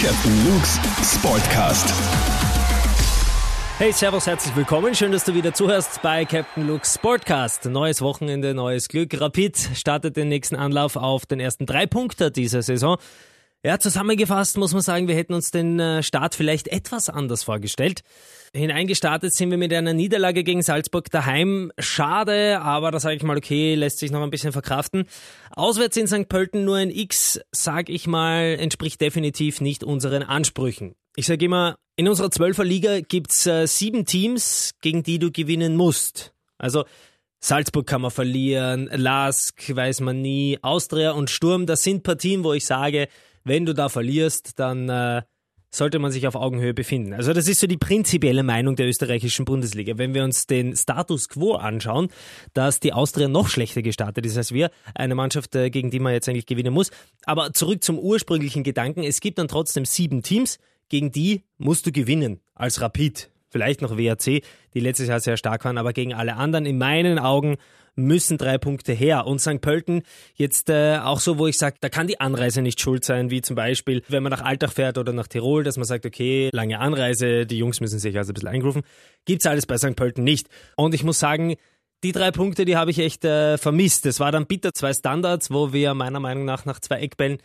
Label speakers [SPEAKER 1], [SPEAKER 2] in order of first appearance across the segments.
[SPEAKER 1] Captain Luke's Sportcast.
[SPEAKER 2] Hey, Servus, herzlich willkommen. Schön, dass du wieder zuhörst bei Captain Luke's Sportcast. Neues Wochenende, neues Glück. Rapid startet den nächsten Anlauf auf den ersten drei Punkte dieser Saison. Ja, zusammengefasst muss man sagen, wir hätten uns den äh, Start vielleicht etwas anders vorgestellt. Hineingestartet sind wir mit einer Niederlage gegen Salzburg daheim. Schade, aber da sage ich mal, okay, lässt sich noch ein bisschen verkraften. Auswärts in St. Pölten nur ein X, sag ich mal, entspricht definitiv nicht unseren Ansprüchen. Ich sage immer, in unserer Zwölferliga gibt's äh, sieben Teams, gegen die du gewinnen musst. Also Salzburg kann man verlieren, Lask weiß man nie, Austria und Sturm, das sind Partien, wo ich sage, wenn du da verlierst, dann äh, sollte man sich auf Augenhöhe befinden. Also das ist so die prinzipielle Meinung der österreichischen Bundesliga. Wenn wir uns den Status quo anschauen, dass die Austria noch schlechter gestartet ist als wir, eine Mannschaft, äh, gegen die man jetzt eigentlich gewinnen muss. Aber zurück zum ursprünglichen Gedanken. Es gibt dann trotzdem sieben Teams, gegen die musst du gewinnen als Rapid. Vielleicht noch WAC, die letztes Jahr sehr stark waren, aber gegen alle anderen in meinen Augen müssen drei Punkte her. Und St. Pölten jetzt äh, auch so, wo ich sage, da kann die Anreise nicht schuld sein, wie zum Beispiel, wenn man nach Altach fährt oder nach Tirol, dass man sagt, okay, lange Anreise, die Jungs müssen sich also ein bisschen eingrufen. Gibt's alles bei St. Pölten nicht. Und ich muss sagen, die drei Punkte, die habe ich echt äh, vermisst. Es war dann bitter zwei Standards, wo wir meiner Meinung nach nach zwei Eckbällen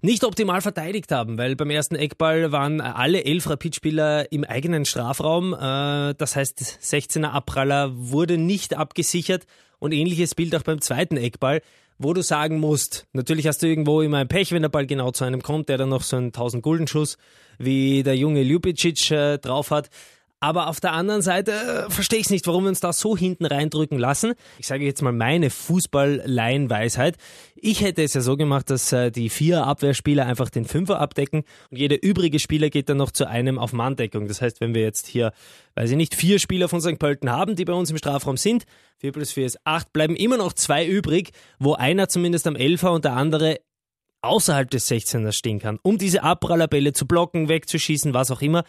[SPEAKER 2] nicht optimal verteidigt haben, weil beim ersten Eckball waren alle elf Rapidspieler im eigenen Strafraum. Äh, das heißt, 16er Abpraller wurde nicht abgesichert und ähnliches Bild auch beim zweiten Eckball, wo du sagen musst, natürlich hast du irgendwo immer ein Pech, wenn der Ball genau zu einem kommt, der dann noch so einen 1000 Gulden Schuss wie der junge Ljubicic äh, drauf hat. Aber auf der anderen Seite äh, verstehe ich nicht, warum wir uns da so hinten reindrücken lassen. Ich sage jetzt mal meine Fußball-Laienweisheit. Ich hätte es ja so gemacht, dass äh, die vier Abwehrspieler einfach den Fünfer abdecken und jeder übrige Spieler geht dann noch zu einem auf Manndeckung. Das heißt, wenn wir jetzt hier, weiß ich nicht, vier Spieler von St. Pölten haben, die bei uns im Strafraum sind, vier plus vier ist acht, bleiben immer noch zwei übrig, wo einer zumindest am Elfer und der andere außerhalb des 16ers stehen kann, um diese Abprallerbälle zu blocken, wegzuschießen, was auch immer.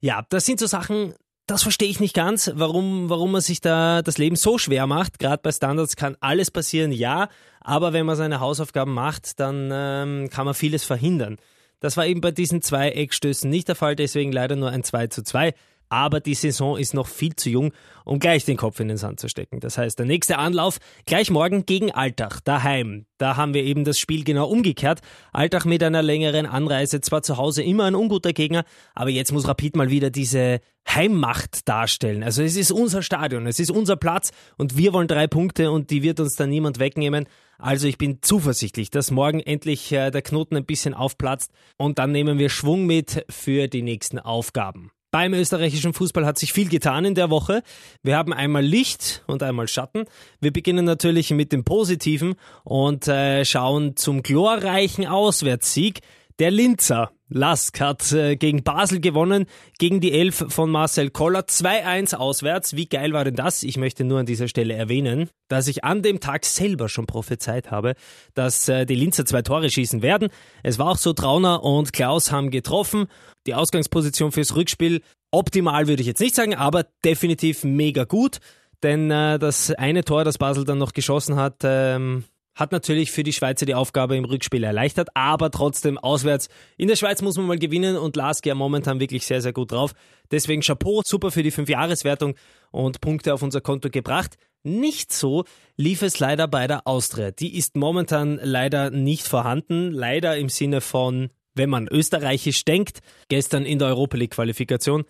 [SPEAKER 2] Ja, das sind so Sachen, das verstehe ich nicht ganz, warum, warum man sich da das Leben so schwer macht. Gerade bei Standards kann alles passieren, ja, aber wenn man seine Hausaufgaben macht, dann ähm, kann man vieles verhindern. Das war eben bei diesen zwei Eckstößen nicht der Fall, deswegen leider nur ein 2 zu 2 aber die Saison ist noch viel zu jung, um gleich den Kopf in den Sand zu stecken. Das heißt, der nächste Anlauf gleich morgen gegen Altach, daheim. Da haben wir eben das Spiel genau umgekehrt. Altach mit einer längeren Anreise, zwar zu Hause immer ein unguter Gegner, aber jetzt muss Rapid mal wieder diese Heimmacht darstellen. Also es ist unser Stadion, es ist unser Platz und wir wollen drei Punkte und die wird uns dann niemand wegnehmen. Also ich bin zuversichtlich, dass morgen endlich äh, der Knoten ein bisschen aufplatzt und dann nehmen wir Schwung mit für die nächsten Aufgaben. Beim österreichischen Fußball hat sich viel getan in der Woche. Wir haben einmal Licht und einmal Schatten. Wir beginnen natürlich mit dem Positiven und äh, schauen zum glorreichen Auswärtssieg der Linzer. Lask hat äh, gegen Basel gewonnen, gegen die Elf von Marcel Koller. 2-1 auswärts. Wie geil war denn das? Ich möchte nur an dieser Stelle erwähnen, dass ich an dem Tag selber schon prophezeit habe, dass äh, die Linzer zwei Tore schießen werden. Es war auch so, Trauner und Klaus haben getroffen. Die Ausgangsposition fürs Rückspiel optimal würde ich jetzt nicht sagen, aber definitiv mega gut. Denn äh, das eine Tor, das Basel dann noch geschossen hat, ähm, hat natürlich für die Schweizer die Aufgabe im Rückspiel erleichtert, aber trotzdem auswärts. In der Schweiz muss man mal gewinnen und Lask ja momentan wirklich sehr, sehr gut drauf. Deswegen Chapeau, super für die Fünfjahreswertung und Punkte auf unser Konto gebracht. Nicht so lief es leider bei der Austria. Die ist momentan leider nicht vorhanden. Leider im Sinne von, wenn man österreichisch denkt, gestern in der Europa League Qualifikation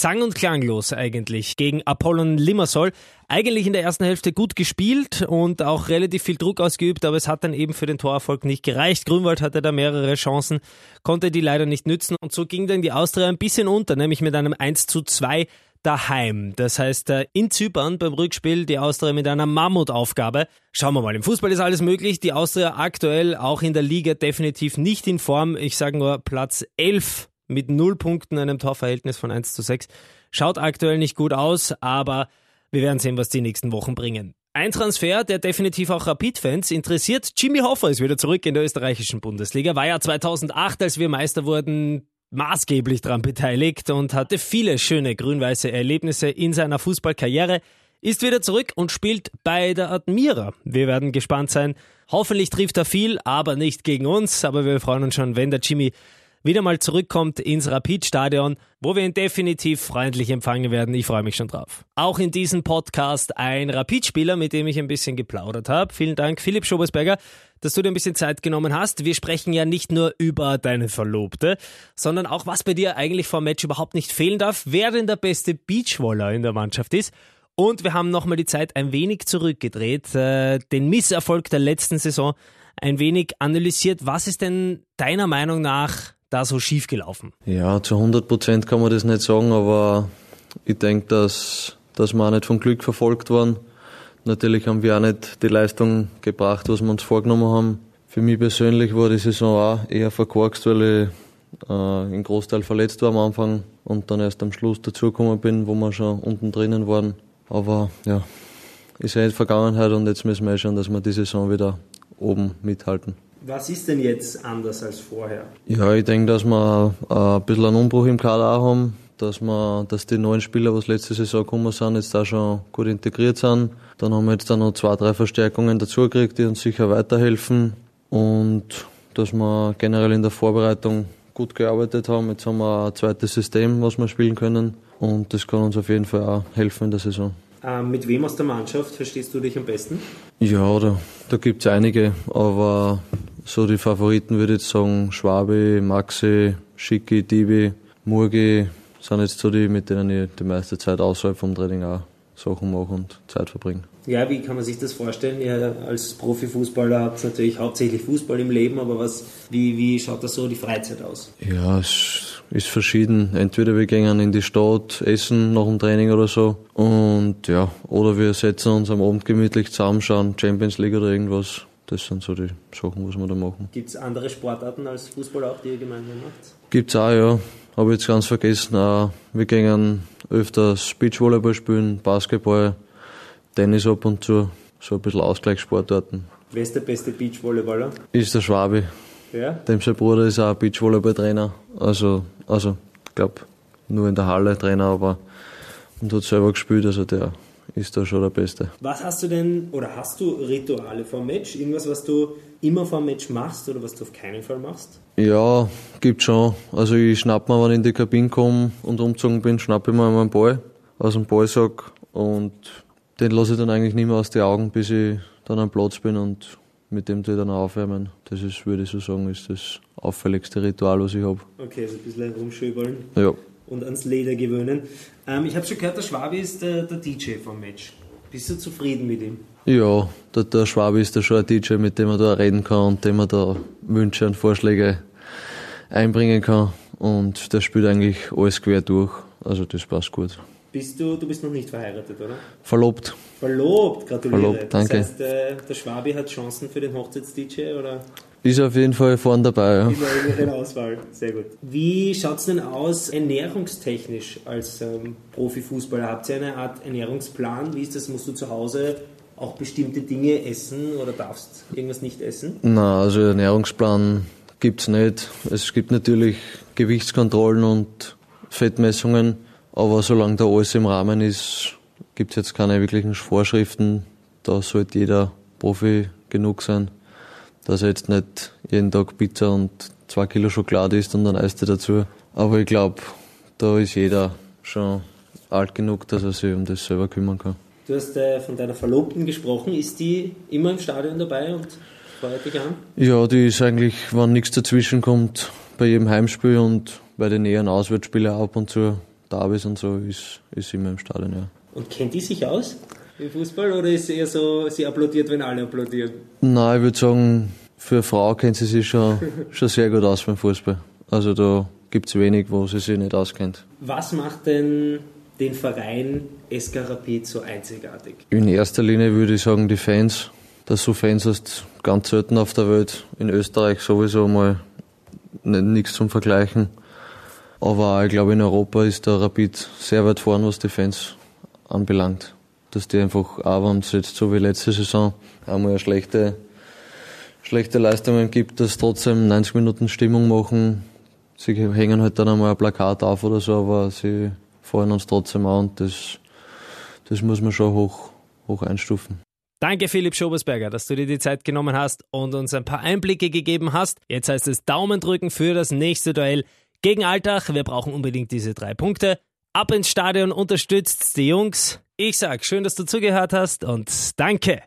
[SPEAKER 2] sang- und klanglos eigentlich gegen Apollon Limassol. Eigentlich in der ersten Hälfte gut gespielt und auch relativ viel Druck ausgeübt, aber es hat dann eben für den Torerfolg nicht gereicht. Grünwald hatte da mehrere Chancen, konnte die leider nicht nützen und so ging dann die Austria ein bisschen unter, nämlich mit einem 1 zu 2 daheim. Das heißt, äh, in Zypern beim Rückspiel die Austria mit einer Mammutaufgabe. Schauen wir mal, im Fußball ist alles möglich. Die Austria aktuell auch in der Liga definitiv nicht in Form. Ich sage nur Platz 11 mit null Punkten, einem Torverhältnis von 1 zu 6. Schaut aktuell nicht gut aus, aber wir werden sehen, was die nächsten Wochen bringen. Ein Transfer, der definitiv auch Rapid-Fans interessiert. Jimmy Hoffer ist wieder zurück in der österreichischen Bundesliga. War ja 2008, als wir Meister wurden, maßgeblich daran beteiligt und hatte viele schöne grün-weiße Erlebnisse in seiner Fußballkarriere. Ist wieder zurück und spielt bei der Admira. Wir werden gespannt sein. Hoffentlich trifft er viel, aber nicht gegen uns. Aber wir freuen uns schon, wenn der Jimmy wieder mal zurückkommt ins Rapid-Stadion, wo wir ihn definitiv freundlich empfangen werden. Ich freue mich schon drauf. Auch in diesem Podcast ein Rapid-Spieler, mit dem ich ein bisschen geplaudert habe. Vielen Dank, Philipp Schobesberger, dass du dir ein bisschen Zeit genommen hast. Wir sprechen ja nicht nur über deine Verlobte, sondern auch, was bei dir eigentlich vor Match überhaupt nicht fehlen darf, wer denn der beste Beachwaller in der Mannschaft ist. Und wir haben nochmal die Zeit ein wenig zurückgedreht, äh, den Misserfolg der letzten Saison ein wenig analysiert. Was ist denn deiner Meinung nach da so schief gelaufen?
[SPEAKER 3] Ja, zu 100 Prozent kann man das nicht sagen, aber ich denke, dass, dass wir auch nicht vom Glück verfolgt waren. Natürlich haben wir auch nicht die Leistung gebracht, was wir uns vorgenommen haben. Für mich persönlich war die Saison auch eher verkorkst, weil ich äh, im Großteil verletzt war am Anfang und dann erst am Schluss dazugekommen bin, wo wir schon unten drinnen waren. Aber ja, ist ja nicht Vergangenheit und jetzt müssen wir schauen, dass wir die Saison wieder oben mithalten.
[SPEAKER 2] Was ist denn jetzt anders als vorher?
[SPEAKER 3] Ja, ich denke, dass wir äh, ein bisschen einen Umbruch im Kader auch haben, dass, wir, dass die neuen Spieler, was letzte Saison gekommen sind, jetzt da schon gut integriert sind. Dann haben wir jetzt dann noch zwei, drei Verstärkungen dazugekriegt, die uns sicher weiterhelfen. Und dass wir generell in der Vorbereitung gut gearbeitet haben. Jetzt haben wir ein zweites System, was wir spielen können. Und das kann uns auf jeden Fall auch helfen in der Saison.
[SPEAKER 2] Ähm, mit wem aus der Mannschaft verstehst du dich am besten?
[SPEAKER 3] Ja, da, da gibt es einige, aber so die Favoriten würde ich jetzt sagen Schwabi, Maxi, Schicki, Dibi, Murgi sind jetzt so die, mit denen ich die meiste Zeit außerhalb vom Training auch Sachen mache und Zeit verbringe.
[SPEAKER 2] Ja, wie kann man sich das vorstellen? Ihr als Profifußballer habt natürlich hauptsächlich Fußball im Leben, aber was, wie, wie schaut da so die Freizeit aus?
[SPEAKER 3] Ja, es ist verschieden. Entweder wir gehen in die Stadt essen nach dem Training oder so und ja, oder wir setzen uns am Abend gemütlich zusammen, schauen Champions League oder irgendwas. Das sind so die Sachen, was wir da machen.
[SPEAKER 2] Gibt es andere Sportarten als Fußball auch, die ihr gemeinsam macht?
[SPEAKER 3] Gibt's auch, ja. Habe ich jetzt ganz vergessen. Wir gehen öfters Beachvolleyball spielen, Basketball, Tennis ab und zu. So ein bisschen Ausgleichssportarten.
[SPEAKER 2] Wer ist der beste Beachvolleyballer?
[SPEAKER 3] Ist der Schwabi.
[SPEAKER 2] Ja?
[SPEAKER 3] Dem sein Bruder ist auch Beachvolleyball-Trainer. Also, also, ich glaube, nur in der Halle Trainer, aber und hat selber gespielt, also der ist da schon der Beste.
[SPEAKER 2] Was hast du denn, oder hast du Rituale vor Match? Irgendwas, was du immer vor Match machst oder was du auf keinen Fall machst?
[SPEAKER 3] Ja, gibt schon. Also ich schnapp mir, wenn ich in die Kabine komme und umgezogen bin, schnapp ich mir meinen Ball aus dem Ballsack und den lasse ich dann eigentlich nicht mehr aus den Augen, bis ich dann am Platz bin und mit dem tue ich dann aufwärmen. Das ist, würde ich so sagen, ist das auffälligste Ritual, was ich habe.
[SPEAKER 2] Okay, also ein bisschen rumschöbeln.
[SPEAKER 3] Ja.
[SPEAKER 2] Und ans Leder gewöhnen. Ähm, ich habe schon gehört, der Schwabi ist der, der DJ vom Match. Bist du zufrieden mit ihm?
[SPEAKER 3] Ja, der, der Schwabi ist da schon ein DJ, mit dem man da reden kann und dem man da Wünsche und Vorschläge einbringen kann. Und der spielt eigentlich alles quer durch. Also das passt gut.
[SPEAKER 2] Bist du, du bist noch nicht verheiratet, oder?
[SPEAKER 3] Verlobt.
[SPEAKER 2] Verlobt, gratuliere.
[SPEAKER 3] Verlobt, danke.
[SPEAKER 2] Das heißt, äh, der Schwabi hat Chancen für den Hochzeits-DJ, oder?
[SPEAKER 3] Ist auf jeden Fall vorne dabei, ja.
[SPEAKER 2] Immer in der Auswahl, sehr gut. Wie schaut es denn aus ernährungstechnisch als ähm, Profifußballer? Habt ihr eine Art Ernährungsplan? Wie ist das? Musst du zu Hause auch bestimmte Dinge essen oder darfst irgendwas nicht essen?
[SPEAKER 3] Na, also Ernährungsplan gibt's nicht. Es gibt natürlich Gewichtskontrollen und Fettmessungen, aber solange da alles im Rahmen ist, gibt's jetzt keine wirklichen Vorschriften. Da sollte jeder Profi genug sein, dass er jetzt nicht jeden Tag Pizza und zwei Kilo Schokolade isst und dann Eiste dazu. Aber ich glaube, da ist jeder schon alt genug, dass er sich um das selber kümmern kann.
[SPEAKER 2] Du hast äh, von deiner Verlobten gesprochen. Ist die immer im Stadion dabei und feuert dich an?
[SPEAKER 3] Ja, die ist eigentlich, wenn nichts dazwischen kommt, bei jedem Heimspiel und bei den näheren Auswärtsspielen ab und zu, Davis und so, ist, ist immer im Stadion, ja.
[SPEAKER 2] Und kennt die sich aus im Fußball oder ist es eher so, sie applaudiert, wenn alle applaudieren?
[SPEAKER 3] Nein, ich würde sagen, für eine Frau kennt sie sich schon, schon sehr gut aus beim Fußball. Also da gibt es wenig, wo sie sich nicht auskennt.
[SPEAKER 2] Was macht denn den Verein SK Rapid so einzigartig?
[SPEAKER 3] In erster Linie würde ich sagen, die Fans. Dass so Fans hast, ganz selten auf der Welt. In Österreich sowieso mal nichts zum Vergleichen. Aber ich glaube, in Europa ist der Rapid sehr weit vorn, was die Fans anbelangt. Dass die einfach, auch wenn es jetzt so wie letzte Saison einmal eine schlechte, schlechte Leistungen gibt, dass trotzdem 90 Minuten Stimmung machen. Sie hängen halt dann einmal ein Plakat auf oder so, aber sie freuen uns trotzdem an und das, das muss man schon hoch, hoch einstufen.
[SPEAKER 2] Danke, Philipp Schobersberger, dass du dir die Zeit genommen hast und uns ein paar Einblicke gegeben hast. Jetzt heißt es Daumen drücken für das nächste Duell gegen Alltag. Wir brauchen unbedingt diese drei Punkte. Ab ins Stadion, unterstützt die Jungs. Ich sag, schön, dass du zugehört hast und danke.